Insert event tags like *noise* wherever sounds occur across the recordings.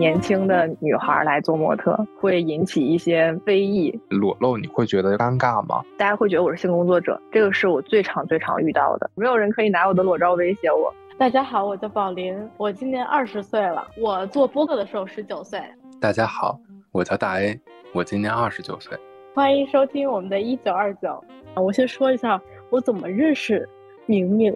年轻的女孩来做模特，会引起一些非议。裸露你会觉得尴尬吗？大家会觉得我是性工作者，这个是我最常最常遇到的。没有人可以拿我的裸照威胁我。大家好，我叫宝林，我今年二十岁了。我做播客的时候十九岁。大家好，我叫大 A，我今年二十九岁。欢迎收听我们的一九二九。我先说一下我怎么认识明明。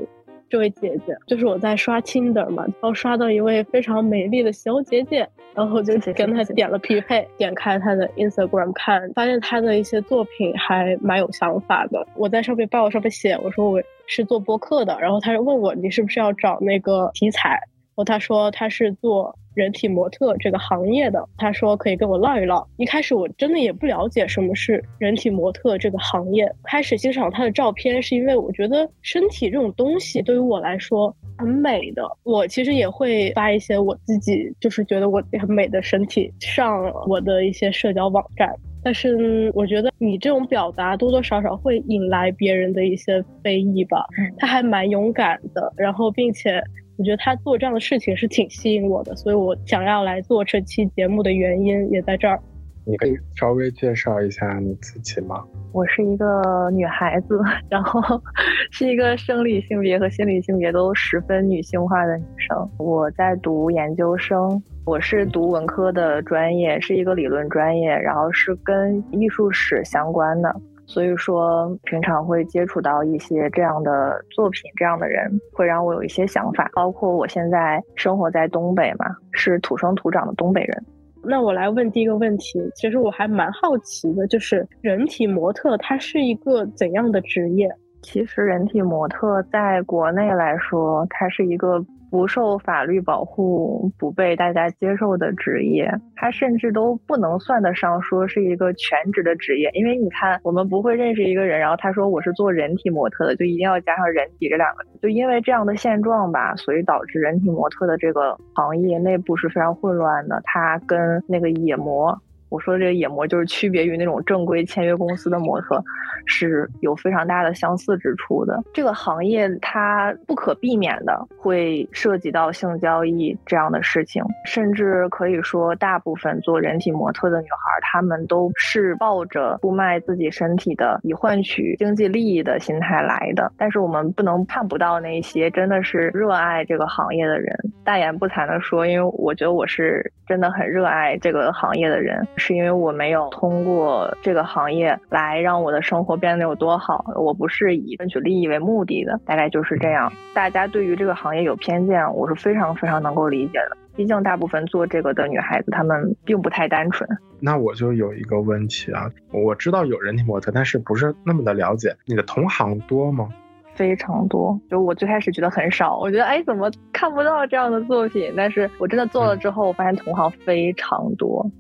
这位姐姐就是我在刷 Tinder 嘛，然后刷到一位非常美丽的小姐姐，然后就跟她点了匹配，点开她的 Instagram 看，发现她的一些作品还蛮有想法的。我在上面报上面写，我说我是做播客的，然后她就问我你是不是要找那个题材，然后他说他是做。人体模特这个行业的，他说可以跟我唠一唠。一开始我真的也不了解什么是人体模特这个行业，开始欣赏他的照片是因为我觉得身体这种东西对于我来说很美的。我其实也会发一些我自己就是觉得我很美的身体上我的一些社交网站，但是我觉得你这种表达多多少少会引来别人的一些非议吧。他还蛮勇敢的，然后并且。我觉得他做这样的事情是挺吸引我的，所以我想要来做这期节目的原因也在这儿。你可以稍微介绍一下你自己吗？我是一个女孩子，然后 *laughs* 是一个生理性别和心理性别都十分女性化的女生。我在读研究生，我是读文科的专业，是一个理论专业，然后是跟艺术史相关的。所以说，平常会接触到一些这样的作品，这样的人会让我有一些想法。包括我现在生活在东北嘛，是土生土长的东北人。那我来问第一个问题，其实我还蛮好奇的，就是人体模特它是一个怎样的职业？其实人体模特在国内来说，它是一个。不受法律保护、不被大家接受的职业，它甚至都不能算得上说是一个全职的职业。因为你看，我们不会认识一个人，然后他说我是做人体模特的，就一定要加上“人体”这两个字。就因为这样的现状吧，所以导致人体模特的这个行业内部是非常混乱的。它跟那个野模。我说的这个野模就是区别于那种正规签约公司的模特，是有非常大的相似之处的。这个行业它不可避免的会涉及到性交易这样的事情，甚至可以说大部分做人体模特的女孩，她们都是抱着出卖自己身体的以换取经济利益的心态来的。但是我们不能看不到那些真的是热爱这个行业的人。大言不惭的说，因为我觉得我是真的很热爱这个行业的人。是因为我没有通过这个行业来让我的生活变得有多好，我不是以争取利益为目的的，大概就是这样。大家对于这个行业有偏见，我是非常非常能够理解的。毕竟大部分做这个的女孩子，她们并不太单纯。那我就有一个问题啊，我知道有人体模特，但是不是那么的了解。你的同行多吗？非常多。就我最开始觉得很少，我觉得哎，怎么看不到这样的作品？但是我真的做了之后，我发现同行非常多。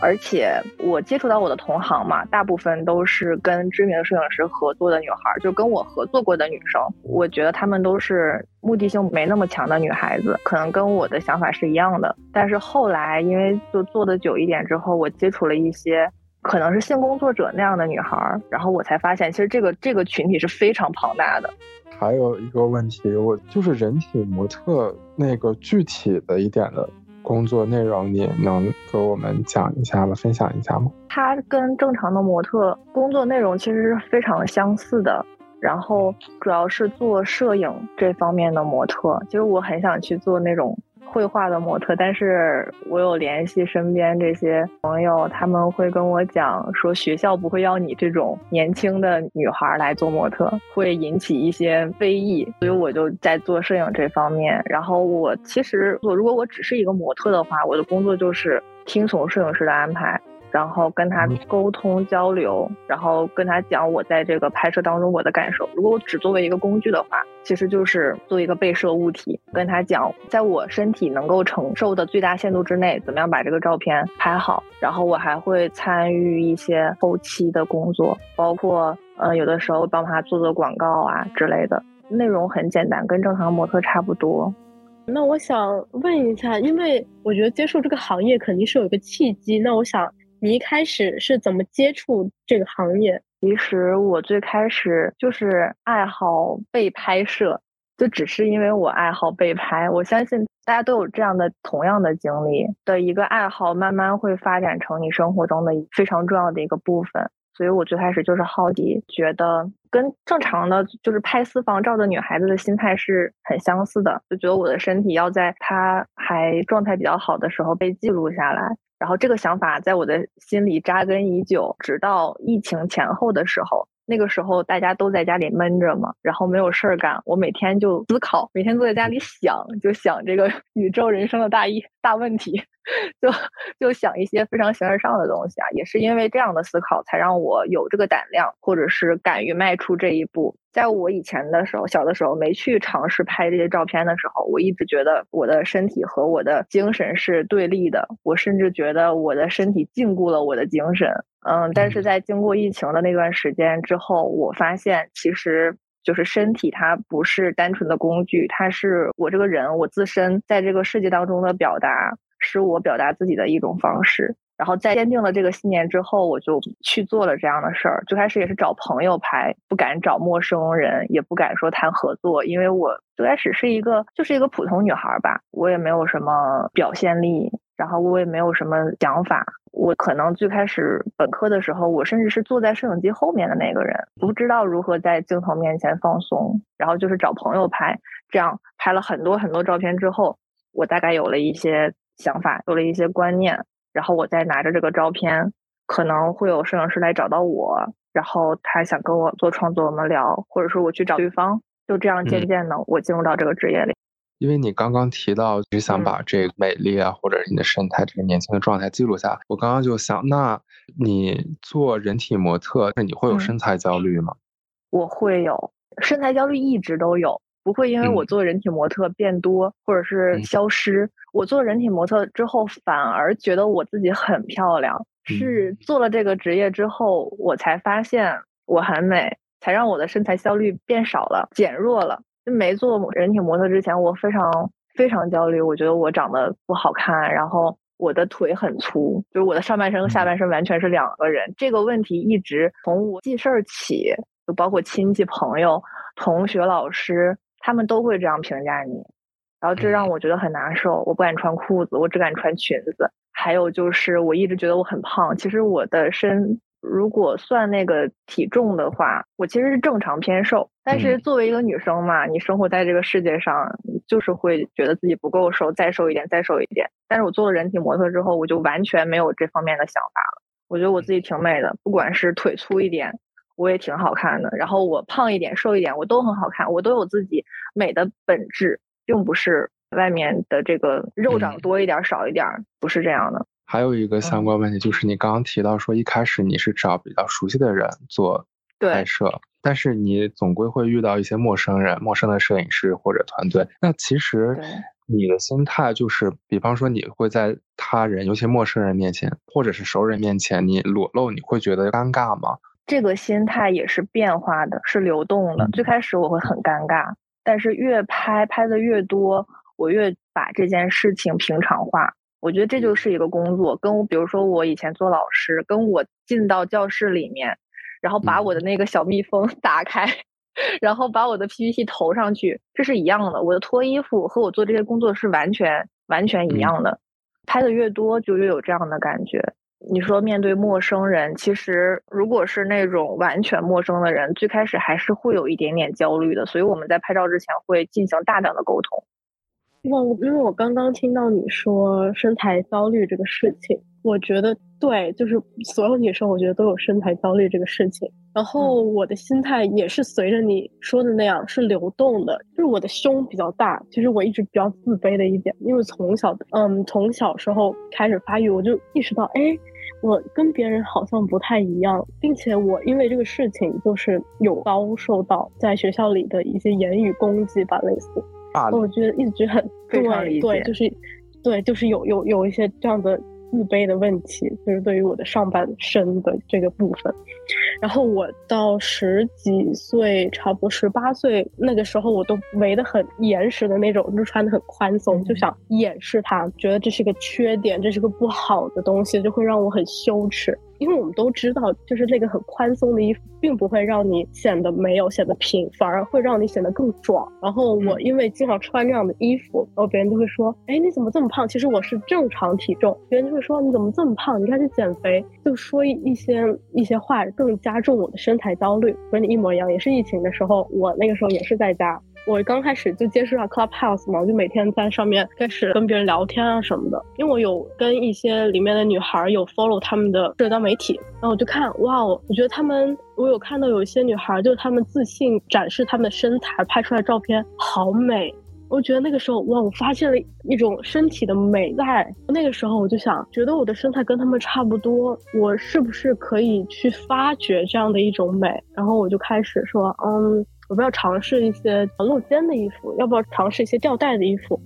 而且我接触到我的同行嘛，大部分都是跟知名摄影师合作的女孩，就跟我合作过的女生。我觉得她们都是目的性没那么强的女孩子，可能跟我的想法是一样的。但是后来因为就做的久一点之后，我接触了一些可能是性工作者那样的女孩，然后我才发现，其实这个这个群体是非常庞大的。还有一个问题，我就是人体模特那个具体的一点的。工作内容你能给我们讲一下吗？分享一下吗？它跟正常的模特工作内容其实是非常相似的，然后主要是做摄影这方面的模特。其实我很想去做那种。绘画的模特，但是我有联系身边这些朋友，他们会跟我讲说，学校不会要你这种年轻的女孩来做模特，会引起一些非议，所以我就在做摄影这方面。然后我其实我如果我只是一个模特的话，我的工作就是听从摄影师的安排。然后跟他沟通交流，然后跟他讲我在这个拍摄当中我的感受。如果我只作为一个工具的话，其实就是做一个被摄物体，跟他讲在我身体能够承受的最大限度之内，怎么样把这个照片拍好。然后我还会参与一些后期的工作，包括呃有的时候帮他做做广告啊之类的。内容很简单，跟正常模特差不多。那我想问一下，因为我觉得接受这个行业肯定是有一个契机。那我想。你一开始是怎么接触这个行业？其实我最开始就是爱好被拍摄，就只是因为我爱好被拍。我相信大家都有这样的同样的经历的一个爱好，慢慢会发展成你生活中的非常重要的一个部分。所以我最开始就是好奇，觉得跟正常的就是拍私房照的女孩子的心态是很相似的，就觉得我的身体要在她还状态比较好的时候被记录下来。然后这个想法在我的心里扎根已久，直到疫情前后的时候，那个时候大家都在家里闷着嘛，然后没有事儿干，我每天就思考，每天坐在家里想，就想这个 *laughs* 宇宙人生的大一大问题。就就想一些非常形而上的东西啊，也是因为这样的思考，才让我有这个胆量，或者是敢于迈出这一步。在我以前的时候，小的时候没去尝试拍这些照片的时候，我一直觉得我的身体和我的精神是对立的。我甚至觉得我的身体禁锢了我的精神。嗯，但是在经过疫情的那段时间之后，我发现其实就是身体它不是单纯的工具，它是我这个人我自身在这个世界当中的表达。是我表达自己的一种方式，然后在坚定了这个信念之后，我就去做了这样的事儿。最开始也是找朋友拍，不敢找陌生人，也不敢说谈合作，因为我最开始是一个就是一个普通女孩吧，我也没有什么表现力，然后我也没有什么想法。我可能最开始本科的时候，我甚至是坐在摄影机后面的那个人，不知道如何在镜头面前放松，然后就是找朋友拍，这样拍了很多很多照片之后，我大概有了一些。想法有了一些观念，然后我再拿着这个照片，可能会有摄影师来找到我，然后他想跟我做创作，我们聊，或者说我去找对方，就这样渐渐的我进入到这个职业里。因为你刚刚提到，就想把这个美丽啊，或者你的身材这个年轻的状态记录下，我刚刚就想，那你做人体模特，那你会有身材焦虑吗？我会有身材焦虑，一直都有。不会因为我做人体模特变多，或者是消失。我做人体模特之后，反而觉得我自己很漂亮。是做了这个职业之后，我才发现我很美，才让我的身材焦虑变少了、减弱了。就没做人体模特之前，我非常非常焦虑，我觉得我长得不好看，然后我的腿很粗，就是我的上半身和下半身完全是两个人。这个问题一直从我记事儿起，就包括亲戚、朋友、同学、老师。他们都会这样评价你，然后这让我觉得很难受。我不敢穿裤子，我只敢穿裙子。还有就是，我一直觉得我很胖。其实我的身，如果算那个体重的话，我其实是正常偏瘦。但是作为一个女生嘛，你生活在这个世界上，就是会觉得自己不够瘦，再瘦一点，再瘦一点。但是我做了人体模特之后，我就完全没有这方面的想法了。我觉得我自己挺美的，不管是腿粗一点。我也挺好看的，然后我胖一点、瘦一点，我都很好看，我都有自己美的本质，并不是外面的这个肉长多一点、少一点，不是这样的。还有一个相关问题就是，你刚刚提到说一开始你是找比较熟悉的人做拍摄，但是你总归会遇到一些陌生人、陌生的摄影师或者团队。那其实你的心态就是，比方说你会在他人，尤其陌生人面前，或者是熟人面前，你裸露，你会觉得尴尬吗？这个心态也是变化的，是流动的。最开始我会很尴尬，但是越拍拍的越多，我越把这件事情平常化。我觉得这就是一个工作，跟我比如说我以前做老师，跟我进到教室里面，然后把我的那个小蜜蜂 *laughs* 打开，然后把我的 PPT 投上去，这是一样的。我的脱衣服和我做这些工作是完全完全一样的。拍的越多，就越有这样的感觉。你说面对陌生人，其实如果是那种完全陌生的人，最开始还是会有一点点焦虑的。所以我们在拍照之前会进行大量的沟通。哇，因为我刚刚听到你说身材焦虑这个事情，我觉得对，就是所有女生我觉得都有身材焦虑这个事情。然后我的心态也是随着你说的那样是流动的，就是我的胸比较大，其实我一直比较自卑的一点，因为从小嗯从小时候开始发育，我就意识到哎。我跟别人好像不太一样，并且我因为这个事情就是有遭受到在学校里的一些言语攻击吧，类似。啊，我觉得一直很对对，就是对，就是有有有一些这样的。自卑的问题，就是对于我的上半身的这个部分。然后我到十几岁，差不多十八岁那个时候，我都围得很严实的那种，就穿的很宽松，就想掩饰它，觉得这是个缺点，这是个不好的东西，就会让我很羞耻。因为我们都知道，就是那个很宽松的衣服，并不会让你显得没有、显得平，反而会让你显得更壮。然后我因为经常穿这样的衣服，然后别人就会说：“哎，你怎么这么胖？”其实我是正常体重，别人就会说：“你怎么这么胖？你该去减肥。”就说一些一些话，更加重我的身材焦虑。跟你一模一样，也是疫情的时候，我那个时候也是在家。我刚开始就接触到 Clubhouse 嘛，我就每天在上面开始跟别人聊天啊什么的。因为我有跟一些里面的女孩有 follow 他们的社交媒体，然后我就看，哇，我觉得他们，我有看到有一些女孩，就是她们自信展示她们的身材，拍出来照片好美。我觉得那个时候，哇，我发现了一种身体的美在。那个时候我就想，觉得我的身材跟他们差不多，我是不是可以去发掘这样的一种美？然后我就开始说，嗯。我不要尝试一些露肩的衣服，要不要尝试一些吊带的衣服？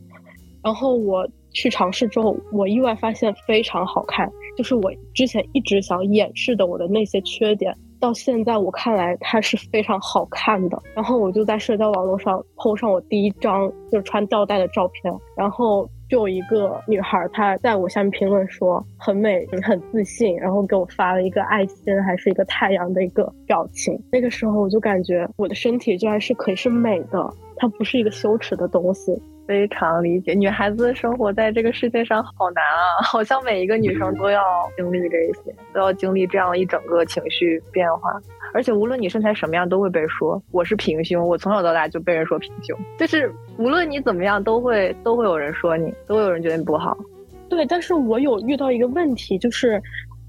然后我去尝试之后，我意外发现非常好看，就是我之前一直想掩饰的我的那些缺点，到现在我看来它是非常好看的。然后我就在社交网络上 po 上我第一张就是穿吊带的照片，然后。就有一个女孩，她在我下面评论说很美，很自信，然后给我发了一个爱心，还是一个太阳的一个表情。那个时候我就感觉我的身体居然是可以是美的，它不是一个羞耻的东西。非常理解，女孩子生活在这个世界上好难啊，好像每一个女生都要经历这些，都要经历这样一整个情绪变化。而且无论你身材什么样，都会被说我是平胸。我从小到大就被人说平胸，就是无论你怎么样，都会都会有人说你，都会有人觉得你不好。对，但是我有遇到一个问题，就是。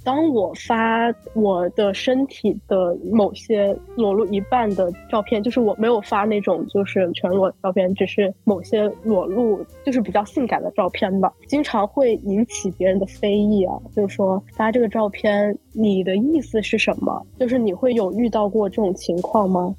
当我发我的身体的某些裸露一半的照片，就是我没有发那种就是全裸照片，只是某些裸露，就是比较性感的照片吧，经常会引起别人的非议啊，就是说发这个照片，你的意思是什么？就是你会有遇到过这种情况吗？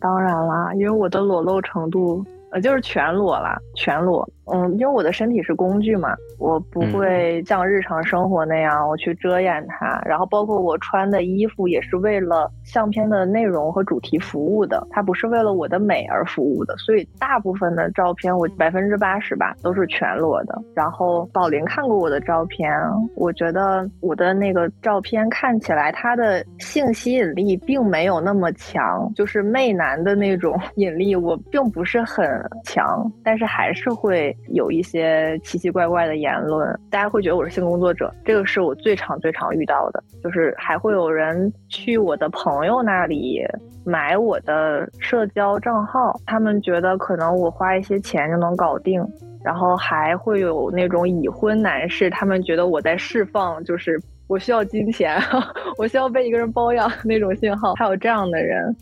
当然啦，因为我的裸露程度。呃，就是全裸啦，全裸。嗯，因为我的身体是工具嘛，我不会像日常生活那样我去遮掩它。然后，包括我穿的衣服也是为了相片的内容和主题服务的，它不是为了我的美而服务的。所以，大部分的照片，我百分之八十吧都是全裸的。然后，宝林看过我的照片，我觉得我的那个照片看起来它的性吸引力并没有那么强，就是媚男的那种 *laughs* 引力，我并不是很。强，但是还是会有一些奇奇怪怪的言论，大家会觉得我是性工作者，这个是我最常最常遇到的，就是还会有人去我的朋友那里买我的社交账号，他们觉得可能我花一些钱就能搞定，然后还会有那种已婚男士，他们觉得我在释放，就是我需要金钱，*laughs* 我需要被一个人包养那种信号，还有这样的人。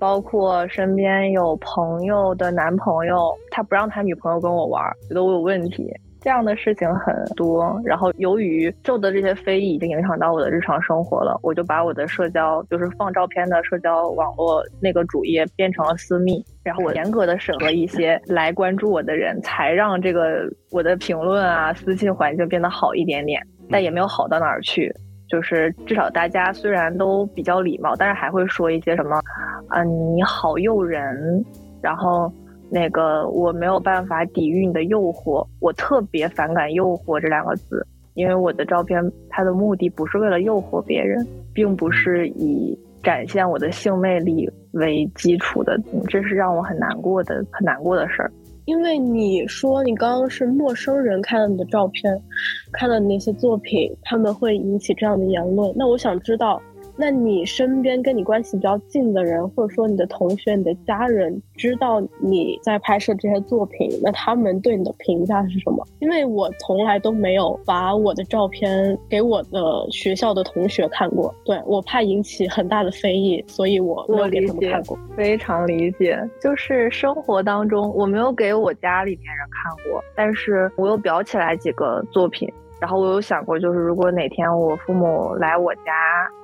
包括身边有朋友的男朋友，他不让他女朋友跟我玩，觉得我有问题，这样的事情很多。然后由于受的这些非议已经影响到我的日常生活了，我就把我的社交，就是放照片的社交网络那个主页变成了私密，然后我严格的审核一些来关注我的人，才让这个我的评论啊、私信环境变得好一点点，但也没有好到哪儿去。就是至少大家虽然都比较礼貌，但是还会说一些什么，嗯你好诱人，然后那个我没有办法抵御你的诱惑，我特别反感诱惑这两个字，因为我的照片它的目的不是为了诱惑别人，并不是以展现我的性魅力为基础的，这是让我很难过的很难过的事儿。因为你说你刚刚是陌生人看了你的照片，看了那些作品，他们会引起这样的言论。那我想知道。那你身边跟你关系比较近的人，或者说你的同学、你的家人，知道你在拍摄这些作品，那他们对你的评价是什么？因为我从来都没有把我的照片给我的学校的同学看过，对我怕引起很大的非议，所以我没有给他们看过。非常理解，就是生活当中我没有给我家里面人看过，但是我又裱起来几个作品。然后我有想过，就是如果哪天我父母来我家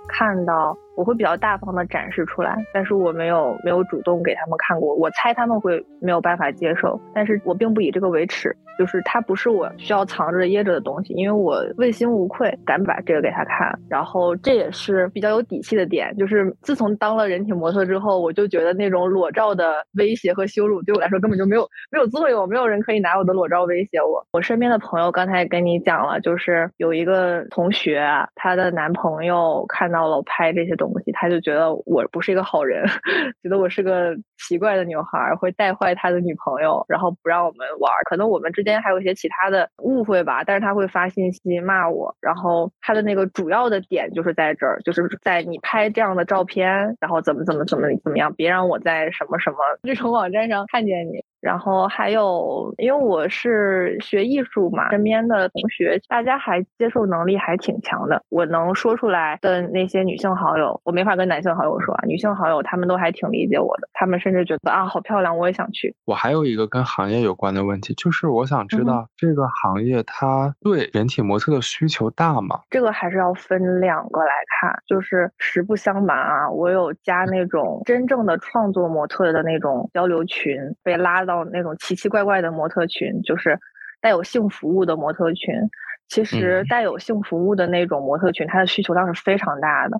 看到我会比较大方的展示出来，但是我没有没有主动给他们看过。我猜他们会没有办法接受，但是我并不以这个为耻，就是它不是我需要藏着掖着的东西，因为我问心无愧，敢把这个给他看。然后这也是比较有底气的点，就是自从当了人体模特之后，我就觉得那种裸照的威胁和羞辱对我来说根本就没有没有作用，没有人可以拿我的裸照威胁我。我身边的朋友刚才也跟你讲了，就是有一个同学，她的男朋友看到了我拍这些东西东西，他就觉得我不是一个好人，*laughs* 觉得我是个奇怪的女孩，会带坏他的女朋友，然后不让我们玩。可能我们之间还有一些其他的误会吧，但是他会发信息骂我，然后他的那个主要的点就是在这儿，就是在你拍这样的照片，然后怎么怎么怎么怎么样，别让我在什么什么这种网站上看见你。然后还有，因为我是学艺术嘛，身边的同学大家还接受能力还挺强的。我能说出来的那些女性好友，我没法跟男性好友说啊。女性好友他们都还挺理解我的，他们甚至觉得啊，好漂亮，我也想去。我还有一个跟行业有关的问题，就是我想知道这个行业它对人体模特的需求大吗？这个还是要分两个来看，就是实不相瞒啊，我有加那种真正的创作模特的那种交流群，被拉到。那种奇奇怪怪的模特群，就是带有性服务的模特群。其实带有性服务的那种模特群，它的需求量是非常大的。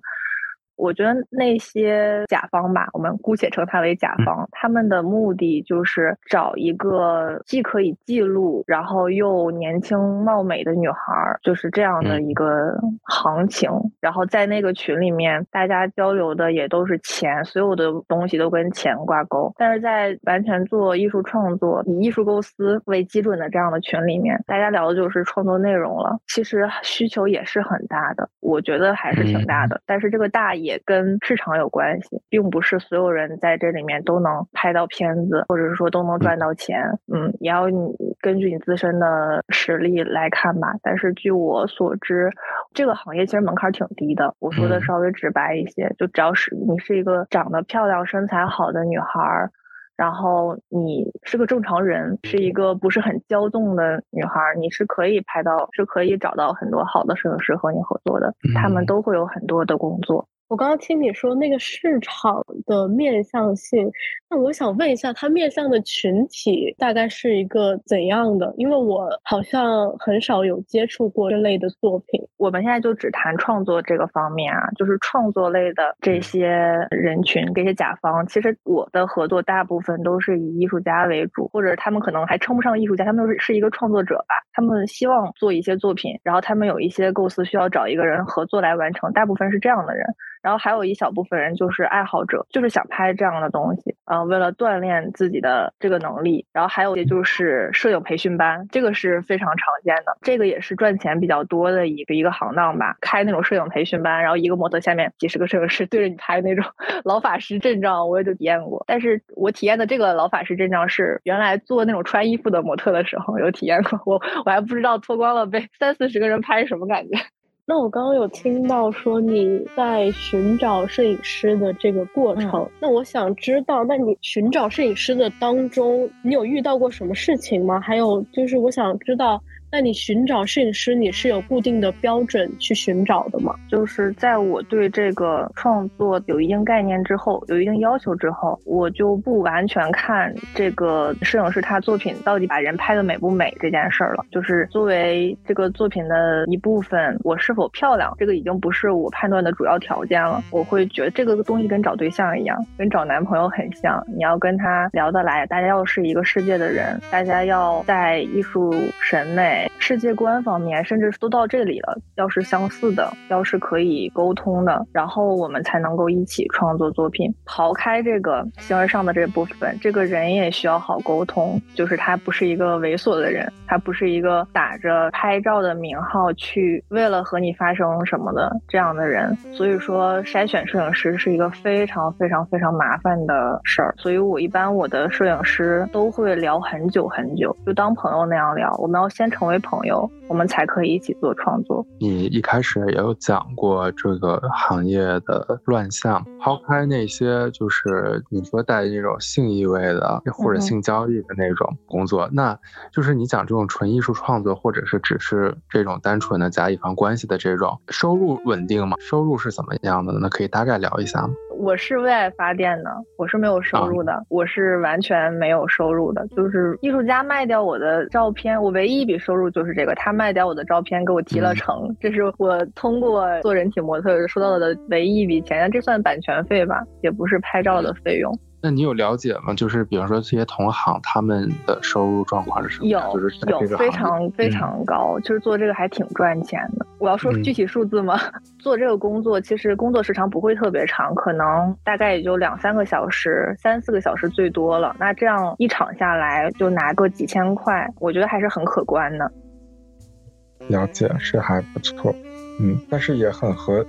我觉得那些甲方吧，我们姑且称他为甲方，他们的目的就是找一个既可以记录，然后又年轻貌美的女孩，就是这样的一个行情。然后在那个群里面，大家交流的也都是钱，所有的东西都跟钱挂钩。但是在完全做艺术创作、以艺术构思为基准的这样的群里面，大家聊的就是创作内容了。其实需求也是很大的，我觉得还是挺大的。但是这个大。也跟市场有关系，并不是所有人在这里面都能拍到片子，或者是说都能赚到钱。嗯，也要你根据你自身的实力来看吧。但是据我所知，这个行业其实门槛挺低的。我说的稍微直白一些，就只要是你是一个长得漂亮、身材好的女孩儿，然后你是个正常人，是一个不是很骄纵的女孩，你是可以拍到，是可以找到很多好的摄影师和你合作的。他们都会有很多的工作。我刚刚听你说那个市场的面向性，那我想问一下，它面向的群体大概是一个怎样的？因为我好像很少有接触过这类的作品。我们现在就只谈创作这个方面啊，就是创作类的这些人群、这些甲方，其实我的合作大部分都是以艺术家为主，或者他们可能还称不上艺术家，他们是是一个创作者吧。他们希望做一些作品，然后他们有一些构思需要找一个人合作来完成，大部分是这样的人。然后还有一小部分人就是爱好者，就是想拍这样的东西，嗯，为了锻炼自己的这个能力。然后还有也就是摄影培训班，这个是非常常见的，这个也是赚钱比较多的一个一个行当吧。开那种摄影培训班，然后一个模特下面几十个摄影师对着你拍那种 *laughs* 老法师阵仗，我也就体验过。但是我体验的这个老法师阵仗是原来做那种穿衣服的模特的时候有体验过，我我还不知道脱光了被三四十个人拍什么感觉。那我刚刚有听到说你在寻找摄影师的这个过程，那我想知道，那你寻找摄影师的当中，你有遇到过什么事情吗？还有就是我想知道。那你寻找摄影师，你是有固定的标准去寻找的吗？就是在我对这个创作有一定概念之后，有一定要求之后，我就不完全看这个摄影师他作品到底把人拍的美不美这件事儿了。就是作为这个作品的一部分，我是否漂亮，这个已经不是我判断的主要条件了。我会觉得这个东西跟找对象一样，跟找男朋友很像，你要跟他聊得来，大家要是一个世界的人，大家要在艺术审美。世界观方面，甚至都到这里了，要是相似的，要是可以沟通的，然后我们才能够一起创作作品。刨开这个形而上的这部分，这个人也需要好沟通，就是他不是一个猥琐的人，他不是一个打着拍照的名号去为了和你发生什么的这样的人。所以说，筛选摄影师是一个非常非常非常麻烦的事儿。所以我一般我的摄影师都会聊很久很久，就当朋友那样聊。我们要先成。成为朋友，我们才可以一起做创作。你一开始也有讲过这个行业的乱象，抛开那些就是你说带那种性意味的或者性交易的那种工作，那就是你讲这种纯艺术创作，或者是只是这种单纯的甲乙方关系的这种收入稳定吗？收入是怎么样的？那可以大概聊一下吗？我是为爱发电的，我是没有收入的，我是完全没有收入的。就是艺术家卖掉我的照片，我唯一一笔收入就是这个，他卖掉我的照片给我提了成，这是我通过做人体模特收到的唯一一笔钱，这算版权费吧，也不是拍照的费用。那你有了解吗？就是比方说这些同行他们的收入状况是什么？有，就是有非常非常高，就是做这个还挺赚钱的。我要说具体数字吗？*laughs* 做这个工作其实工作时长不会特别长，可能大概也就两三个小时、三四个小时最多了。那这样一场下来就拿个几千块，我觉得还是很可观的。了解是还不错，嗯，但是也很合。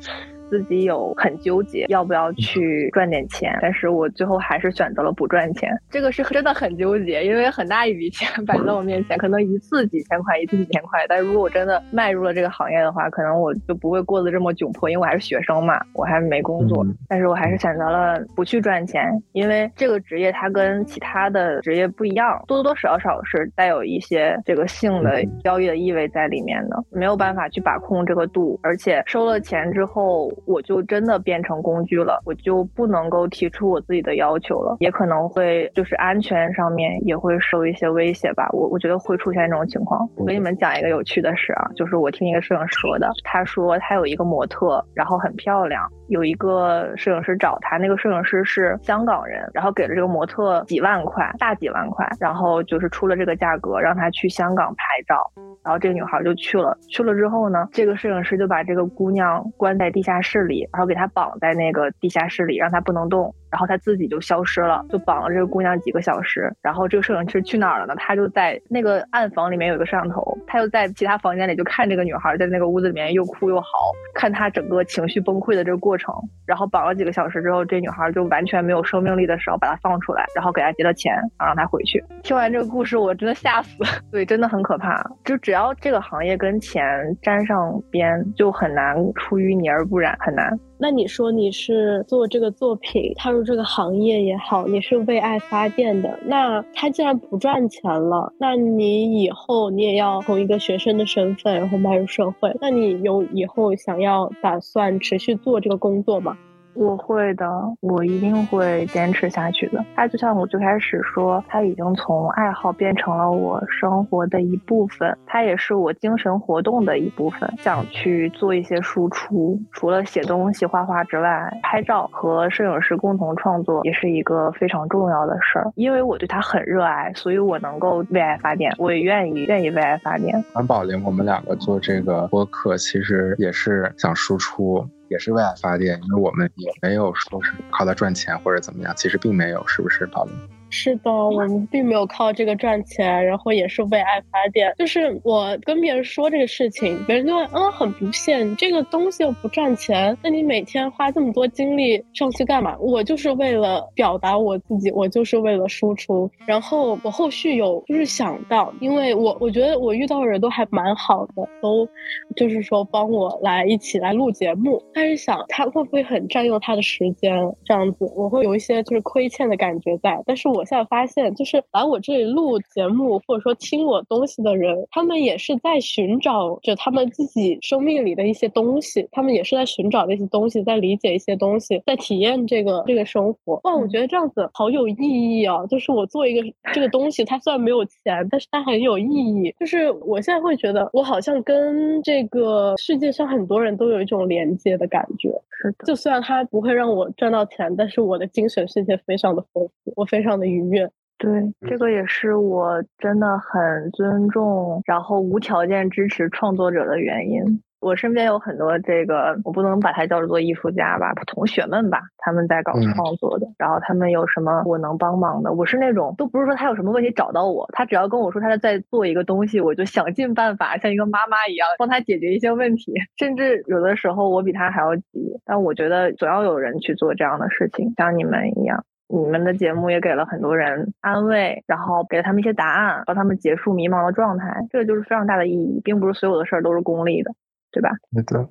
自己有很纠结要不要去赚点钱，但是我最后还是选择了不赚钱。这个是真的很纠结，因为很大一笔钱摆在我面前，可能一次几千块，一次几千块。但如果我真的迈入了这个行业的话，可能我就不会过得这么窘迫，因为我还是学生嘛，我还没工作。但是我还是选择了不去赚钱，因为这个职业它跟其他的职业不一样，多多少少是带有一些这个性的交易的意味在里面的，没有办法去把控这个度，而且收了钱之后。我就真的变成工具了，我就不能够提出我自己的要求了，也可能会就是安全上面也会受一些威胁吧。我我觉得会出现这种情况。我给你们讲一个有趣的事啊，就是我听一个摄影师说的，他说他有一个模特，然后很漂亮，有一个摄影师找他，那个摄影师是香港人，然后给了这个模特几万块，大几万块，然后就是出了这个价格让他去香港拍照。然后这个女孩就去了，去了之后呢，这个摄影师就把这个姑娘关在地下室里，然后给她绑在那个地下室里，让她不能动。然后他自己就消失了，就绑了这个姑娘几个小时。然后这个摄影师去哪儿了呢？他就在那个暗房里面有一个摄像头，他又在其他房间里就看这个女孩在那个屋子里面又哭又嚎，看她整个情绪崩溃的这个过程。然后绑了几个小时之后，这女孩就完全没有生命力的时候，把她放出来，然后给她结了钱，然后让她回去。听完这个故事，我真的吓死。*laughs* 对，真的很可怕。就只要这个行业跟钱沾上边，就很难出淤泥而不染，很难。那你说你是做这个作品，踏入这个行业也好，你是为爱发电的。那他既然不赚钱了，那你以后你也要从一个学生的身份，然后迈入社会。那你有以后想要打算持续做这个工作吗？我会的，我一定会坚持下去的。它就像我最开始说，它已经从爱好变成了我生活的一部分，它也是我精神活动的一部分。想去做一些输出，除了写东西、画画之外，拍照和摄影师共同创作也是一个非常重要的事儿。因为我对它很热爱，所以我能够为爱发电，我也愿意愿意为爱发电。安宝林，我们两个做这个播客，其实也是想输出。也是为爱发电，因为我们也没有说是靠它赚钱或者怎么样，其实并没有，是不是，宝林？是的，我们并没有靠这个赚钱，然后也是为爱发电。就是我跟别人说这个事情，别人就会嗯很不屑，你这个东西又不赚钱，那你每天花这么多精力上去干嘛？我就是为了表达我自己，我就是为了输出。然后我后续有就是想到，因为我我觉得我遇到的人都还蛮好的，都就是说帮我来一起来录节目。但是想他会不会很占用他的时间？这样子我会有一些就是亏欠的感觉在，但是我。我现在发现，就是来我这里录节目或者说听我东西的人，他们也是在寻找着他们自己生命里的一些东西，他们也是在寻找那些东西，在理解一些东西，在体验这个这个生活。哇，我觉得这样子好有意义啊！就是我做一个这个东西，它虽然没有钱，但是它很有意义。就是我现在会觉得，我好像跟这个世界上很多人都有一种连接的感觉。是的，就虽然它不会让我赚到钱，但是我的精神世界非常的丰富，我非常的。愉悦，对，这个也是我真的很尊重，然后无条件支持创作者的原因。我身边有很多这个，我不能把他叫做艺术家吧，同学们吧，他们在搞创作的，然后他们有什么我能帮忙的，我是那种都不是说他有什么问题找到我，他只要跟我说他在做一个东西，我就想尽办法像一个妈妈一样帮他解决一些问题，*laughs* 甚至有的时候我比他还要急，但我觉得总要有人去做这样的事情，像你们一样。你们的节目也给了很多人安慰，然后给了他们一些答案，帮他们结束迷茫的状态，这个就是非常大的意义，并不是所有的事儿都是功利的，对吧？对的，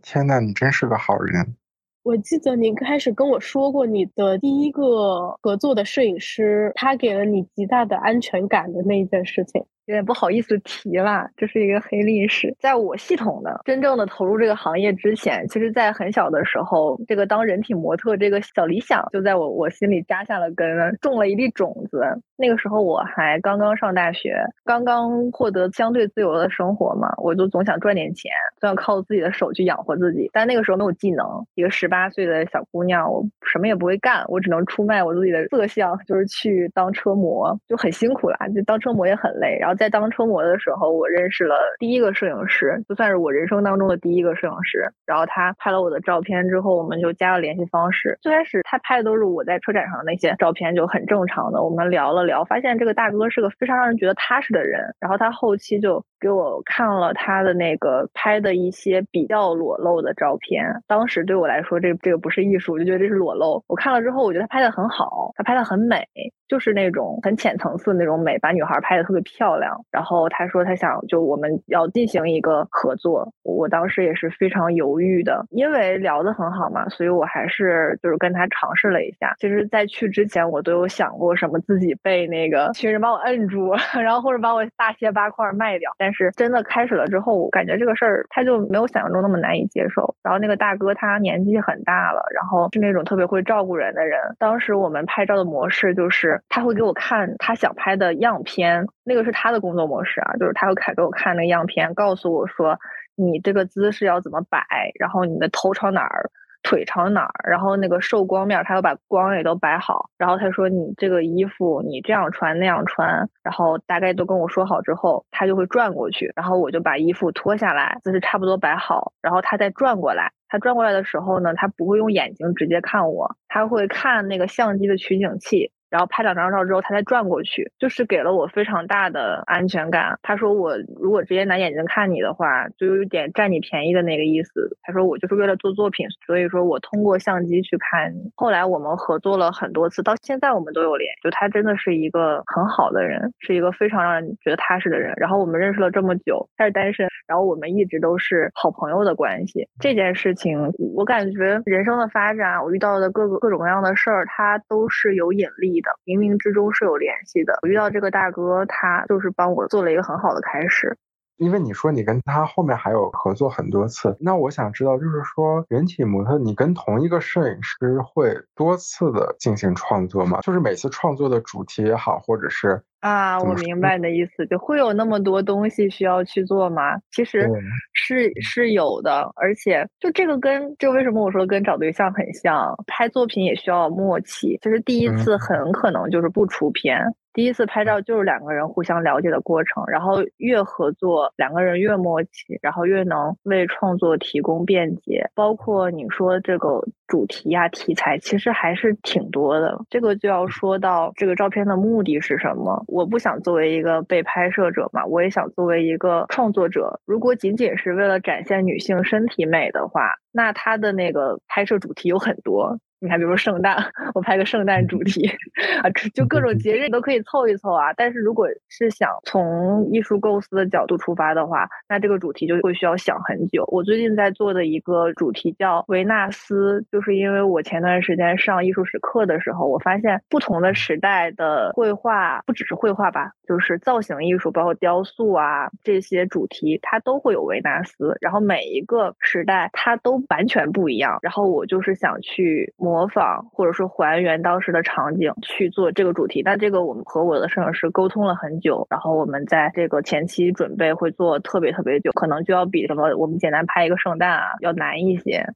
天呐，你真是个好人。我记得你开始跟我说过，你的第一个合作的摄影师，他给了你极大的安全感的那一件事情。有点不好意思提了，这是一个黑历史。在我系统的真正的投入这个行业之前，其实，在很小的时候，这个当人体模特这个小理想就在我我心里扎下了根，种了一粒种子。那个时候我还刚刚上大学，刚刚获得相对自由的生活嘛，我就总想赚点钱，总想靠自己的手去养活自己。但那个时候没有技能，一个十八岁的小姑娘，我什么也不会干，我只能出卖我自己的色相，就是去当车模，就很辛苦啦，就当车模也很累，然后。在当车模的时候，我认识了第一个摄影师，就算是我人生当中的第一个摄影师。然后他拍了我的照片之后，我们就加了联系方式。最开始他拍的都是我在车展上的那些照片，就很正常的。我们聊了聊，发现这个大哥是个非常让人觉得踏实的人。然后他后期就给我看了他的那个拍的一些比较裸露的照片。当时对我来说，这这个不是艺术，我就觉得这是裸露。我看了之后，我觉得他拍的很好，他拍的很美，就是那种很浅层次的那种美，把女孩拍的特别漂亮。然后他说他想就我们要进行一个合作，我当时也是非常犹豫的，因为聊得很好嘛，所以我还是就是跟他尝试了一下。其实，在去之前，我都有想过什么自己被那个群人把我摁住，*laughs* 然后或者把我大卸八块卖掉。但是真的开始了之后，我感觉这个事儿他就没有想象中那么难以接受。然后那个大哥他年纪很大了，然后是那种特别会照顾人的人。当时我们拍照的模式就是他会给我看他想拍的样片。那个是他的工作模式啊，就是他会看给我看那个样片，告诉我说你这个姿势要怎么摆，然后你的头朝哪儿，腿朝哪儿，然后那个受光面他要把光也都摆好，然后他说你这个衣服你这样穿那样穿，然后大概都跟我说好之后，他就会转过去，然后我就把衣服脱下来，姿势差不多摆好，然后他再转过来，他转过来的时候呢，他不会用眼睛直接看我，他会看那个相机的取景器。然后拍两张照之后，他再转过去，就是给了我非常大的安全感。他说我如果直接拿眼睛看你的话，就有点占你便宜的那个意思。他说我就是为了做作品，所以说我通过相机去看你。后来我们合作了很多次，到现在我们都有联系。就他真的是一个很好的人，是一个非常让人觉得踏实的人。然后我们认识了这么久，他是单身，然后我们一直都是好朋友的关系。这件事情，我感觉人生的发展，我遇到的各个各种各样的事儿，它都是有引力。冥冥之中是有联系的。我遇到这个大哥，他就是帮我做了一个很好的开始。因为你说你跟他后面还有合作很多次，那我想知道，就是说人体模特，你跟同一个摄影师会多次的进行创作吗？就是每次创作的主题也好，或者是啊，我明白你的意思，就会有那么多东西需要去做吗？其实是是有的，而且就这个跟就为什么我说跟找对象很像，拍作品也需要默契。就是第一次很可能就是不出片。第一次拍照就是两个人互相了解的过程，然后越合作，两个人越默契，然后越能为创作提供便捷。包括你说这个主题呀、题材，其实还是挺多的。这个就要说到这个照片的目的是什么。我不想作为一个被拍摄者嘛，我也想作为一个创作者。如果仅仅是为了展现女性身体美的话，那它的那个拍摄主题有很多。你看，比如说圣诞，*laughs* 我拍个圣诞主题 *laughs* 啊，就各种节日都可以凑一凑啊。但是如果是想从艺术构思的角度出发的话，那这个主题就会需要想很久。我最近在做的一个主题叫维纳斯，就是因为我前段时间上艺术史课的时候，我发现不同的时代的绘画，不只是绘画吧，就是造型艺术，包括雕塑啊这些主题，它都会有维纳斯。然后每一个时代它都完全不一样。然后我就是想去。模仿或者说还原当时的场景去做这个主题，但这个我们和我的摄影师沟通了很久，然后我们在这个前期准备会做特别特别久，可能就要比什么我们简单拍一个圣诞啊要难一些。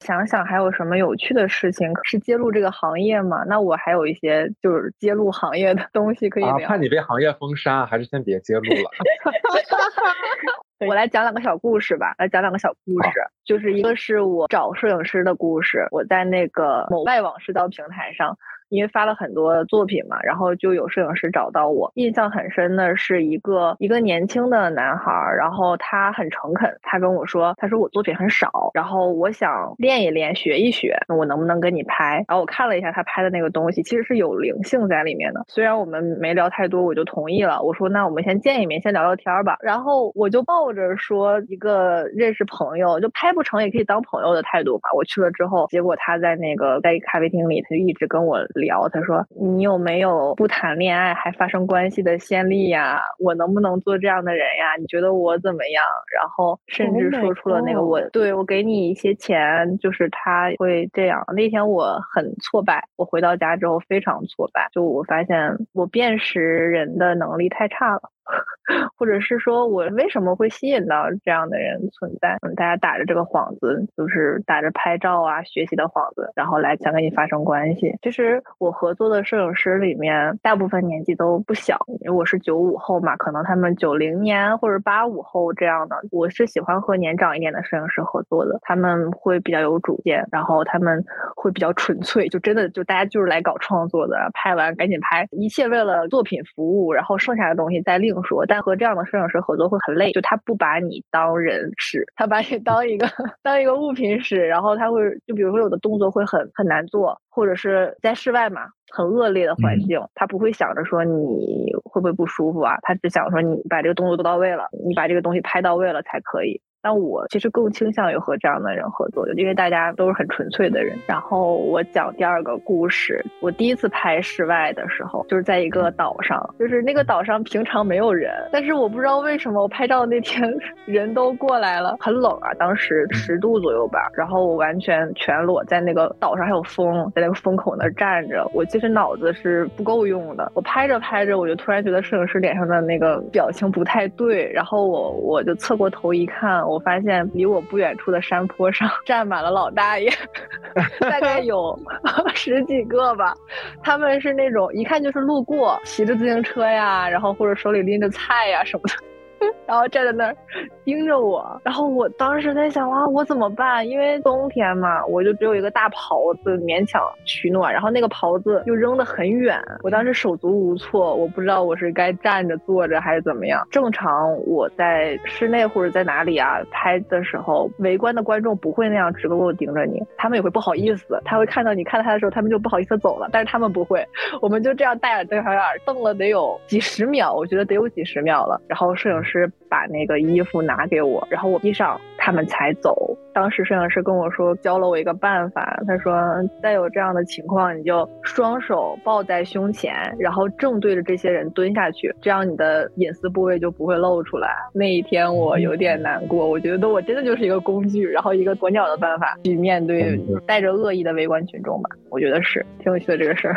想想还有什么有趣的事情是揭露这个行业吗？那我还有一些就是揭露行业的东西可以聊。怕你被行业封杀，还是先别揭露了。*laughs* 我来讲两个小故事吧，来讲两个小故事，就是一个是我找摄影师的故事，我在那个某外网社交平台上。因为发了很多作品嘛，然后就有摄影师找到我。印象很深的是一个一个年轻的男孩，然后他很诚恳，他跟我说，他说我作品很少，然后我想练一练，学一学，我能不能跟你拍？然后我看了一下他拍的那个东西，其实是有灵性在里面的。虽然我们没聊太多，我就同意了。我说那我们先见一面，先聊聊天吧。然后我就抱着说一个认识朋友，就拍不成也可以当朋友的态度吧。我去了之后，结果他在那个在咖啡厅里，他就一直跟我聊。他说你有没有不谈恋爱还发生关系的先例呀？我能不能做这样的人呀？你觉得我怎么样？然后甚至说出了那个我对我给你一些钱，就是他会这样。那天我很挫败，我回到家之后非常挫败，就我发现我辨识人的能力太差了。或者是说我为什么会吸引到这样的人存在？大家打着这个幌子，就是打着拍照啊、学习的幌子，然后来想跟你发生关系。其实我合作的摄影师里面，大部分年纪都不小，因为我是九五后嘛，可能他们九零年或者八五后这样的。我是喜欢和年长一点的摄影师合作的，他们会比较有主见，然后他们会比较纯粹，就真的就大家就是来搞创作的，拍完赶紧拍，一切为了作品服务，然后剩下的东西再另。说，但和这样的摄影师合作会很累，就他不把你当人使，他把你当一个 *laughs* 当一个物品使，然后他会就比如说有的动作会很很难做，或者是在室外嘛，很恶劣的环境，他不会想着说你会不会不舒服啊，他只想说你把这个动作做到位了，你把这个东西拍到位了才可以。但我其实更倾向于和这样的人合作，因为大家都是很纯粹的人。然后我讲第二个故事，我第一次拍室外的时候，就是在一个岛上，就是那个岛上平常没有人，但是我不知道为什么我拍照的那天 *laughs* 人都过来了，很冷啊，当时十度左右吧。然后我完全全裸在那个岛上，还有风，在那个风口那站着。我其实脑子是不够用的，我拍着拍着，我就突然觉得摄影师脸上的那个表情不太对，然后我我就侧过头一看。我发现离我不远处的山坡上站满了老大爷，*laughs* 大概有 *laughs* 十几个吧。他们是那种一看就是路过，骑着自行车呀，然后或者手里拎着菜呀什么的。*laughs* 然后站在那儿盯着我，然后我当时在想啊，我怎么办？因为冬天嘛，我就只有一个大袍子勉强取暖，然后那个袍子又扔得很远，我当时手足无措，我不知道我是该站着、坐着还是怎么样。正常我在室内或者在哪里啊拍的时候，围观的观众不会那样直勾勾盯着你，他们也会不好意思，他会看到你看到他的时候，他们就不好意思走了，但是他们不会，我们就这样大眼瞪小眼瞪了得有几十秒，我觉得得有几十秒了，然后摄影师。是把那个衣服拿给我，然后我披上，他们才走。当时摄影师跟我说，教了我一个办法。他说，再有这样的情况，你就双手抱在胸前，然后正对着这些人蹲下去，这样你的隐私部位就不会露出来。那一天我有点难过，我觉得我真的就是一个工具，然后一个鸵鸟的办法去面对带着恶意的围观群众吧。我觉得是挺有趣的这个事儿。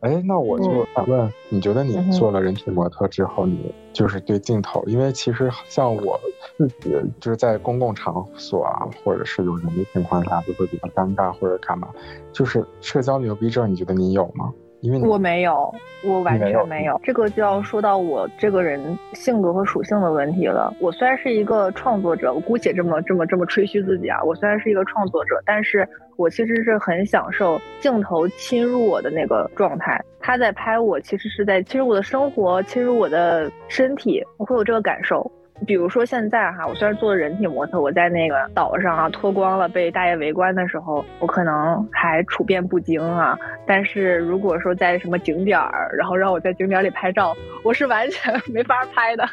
哎，那我就想问，你觉得你做了人体模特之后，你就是对镜头，因为其实像我自己，就是在公共场所啊，或者是有人的情况下，就会比较尴尬或者干嘛，就是社交牛逼症，你觉得你有吗？因为我没有，我完全没有。这个就要说到我这个人性格和属性的问题了。我虽然是一个创作者，我姑且这么这么这么吹嘘自己啊，我虽然是一个创作者，但是。我其实是很享受镜头侵入我的那个状态，他在拍我，其实是在侵入我的生活，侵入我的身体，我会有这个感受。比如说现在哈，我虽然做人体模特，我在那个岛上啊脱光了被大爷围观的时候，我可能还处变不惊啊。但是如果说在什么景点儿，然后让我在景点里拍照，我是完全 *laughs* 没法拍的。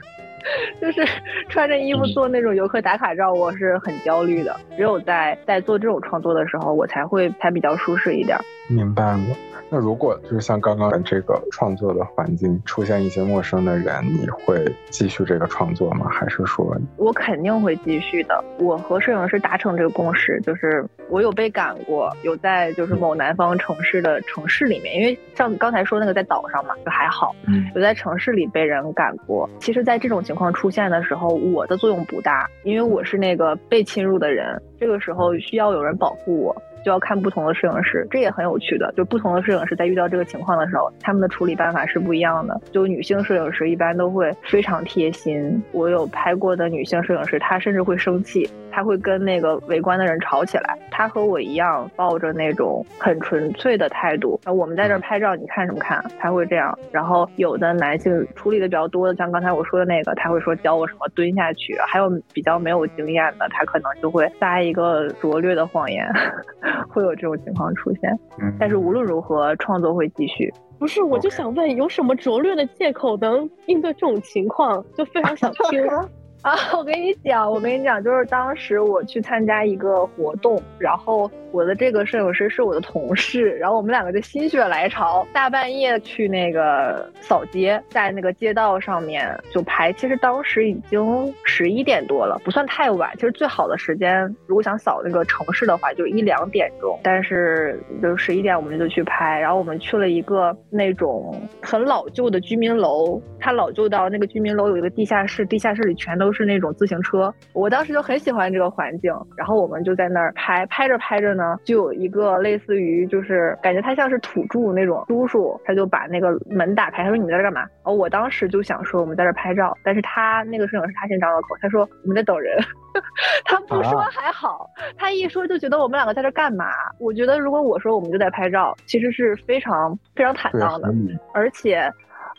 *laughs* 就是穿着衣服做那种游客打卡照，我是很焦虑的。只有在在做这种创作的时候，我才会才比较舒适一点。明白了。那如果就是像刚刚这个创作的环境出现一些陌生的人，你会继续这个创作吗？还是说？我肯定会继续的。我和摄影师达成这个共识，就是我有被赶过，有在就是某南方城市的城市里面，因为像刚才说那个在岛上嘛，就还好。嗯。有在城市里被人赶过。其实，在这种情况出现的时候，我的作用不大，因为我是那个被侵入的人。这个时候需要有人保护我。就要看不同的摄影师，这也很有趣的。就不同的摄影师在遇到这个情况的时候，他们的处理办法是不一样的。就女性摄影师一般都会非常贴心。我有拍过的女性摄影师，她甚至会生气。她会跟那个围观的人吵起来。她和我一样，抱着那种很纯粹的态度。我们在这拍照，你看什么看？她会这样。然后有的男性处理的比较多的，像刚才我说的那个，他会说教我什么蹲下去。还有比较没有经验的，他可能就会撒一个拙劣的谎言，会有这种情况出现。但是无论如何，创作会继续。不是，我就想问，有什么拙劣的借口能应对这种情况？就非常想听。*laughs* 啊，我跟你讲，我跟你讲，就是当时我去参加一个活动，然后我的这个摄影师是我的同事，然后我们两个就心血来潮，大半夜去那个扫街，在那个街道上面就拍。其实当时已经十一点多了，不算太晚。其实最好的时间，如果想扫那个城市的话，就一两点钟。但是就十一点我们就去拍，然后我们去了一个那种很老旧的居民楼，它老旧到那个居民楼有一个地下室，地下室里全都。是那种自行车，我当时就很喜欢这个环境，然后我们就在那儿拍，拍着拍着呢，就有一个类似于就是感觉他像是土著那种叔叔，他就把那个门打开，他说你们在这干嘛？哦，我当时就想说我们在这拍照，但是他那个摄影师他先张了口，他说我们在等人，*laughs* 他不说还好，他一说就觉得我们两个在这干嘛？我觉得如果我说我们就在拍照，其实是非常非常坦荡的，而且。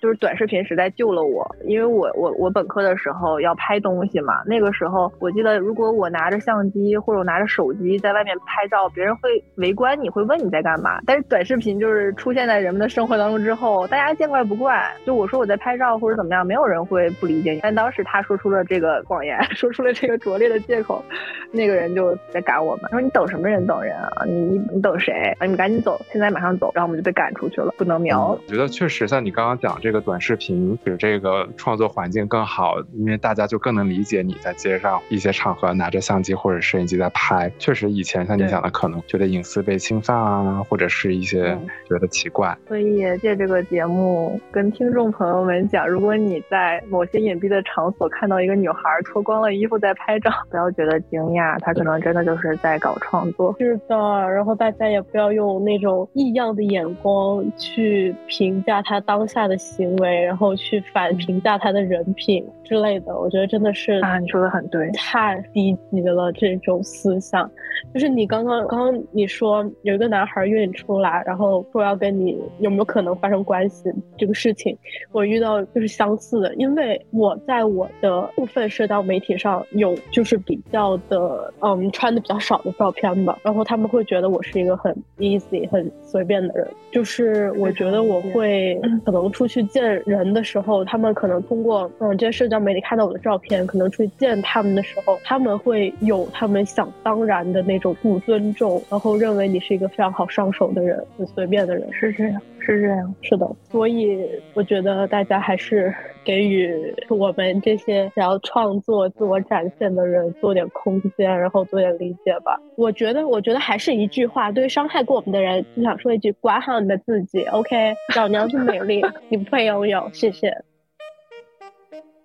就是短视频时代救了我，因为我我我本科的时候要拍东西嘛，那个时候我记得，如果我拿着相机或者我拿着手机在外面拍照，别人会围观你，会问你在干嘛。但是短视频就是出现在人们的生活当中之后，大家见怪不怪。就我说我在拍照或者怎么样，没有人会不理解你。但当时他说出了这个谎言，*laughs* 说出了这个拙劣的借口，那个人就在赶我们，说你等什么人等人啊？你你你等谁？啊，你赶紧走，现在马上走。然后我们就被赶出去了，不能瞄。我觉得确实像你刚刚讲这。这个短视频使这个创作环境更好，因为大家就更能理解你在街上一些场合拿着相机或者摄影机在拍。确实，以前像你讲的，可能觉得隐私被侵犯啊，或者是一些觉得奇怪。所以借这个节目跟听众朋友们讲，如果你在某些隐蔽的场所看到一个女孩脱光了衣服在拍照，不要觉得惊讶，她可能真的就是在搞创作。是的，然后大家也不要用那种异样的眼光去评价她当下的。行为，然后去反评价他的人品之类的，我觉得真的是啊，你说的很对，太低级了这种思想。就是你刚刚刚刚你说有一个男孩约你出来，然后说要跟你有没有可能发生关系这个事情，我遇到就是相似的，因为我在我的部分社交媒体上有就是比较的嗯穿的比较少的照片吧，然后他们会觉得我是一个很 easy 很随便的人，就是我觉得我会可能出去。见人的时候，他们可能通过嗯这些社交媒体看到我的照片，可能出去见他们的时候，他们会有他们想当然的那种不尊重，然后认为你是一个非常好上手的人，很随便的人，是这样，是这样，是的。所以我觉得大家还是给予我们这些想要创作、自我展现的人做点空间，然后做点理解吧。我觉得，我觉得还是一句话，对于伤害过我们的人，就想说一句：管好你的自己。OK，老娘是美丽，*laughs* 你不。配拥有，谢谢。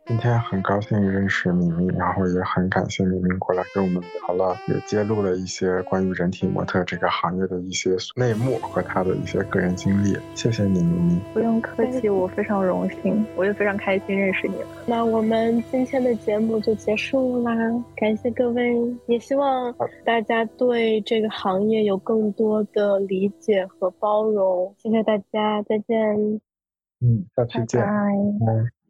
今天很高兴认识明明，然后也很感谢明明过来跟我们聊了，也揭露了一些关于人体模特这个行业的一些内幕和他的一些个人经历。谢谢你，明明。不用客气，我非常荣幸，我也非常开心认识你了。那我们今天的节目就结束啦，感谢各位，也希望大家对这个行业有更多的理解和包容。谢谢大家，再见。嗯，下期见。拜。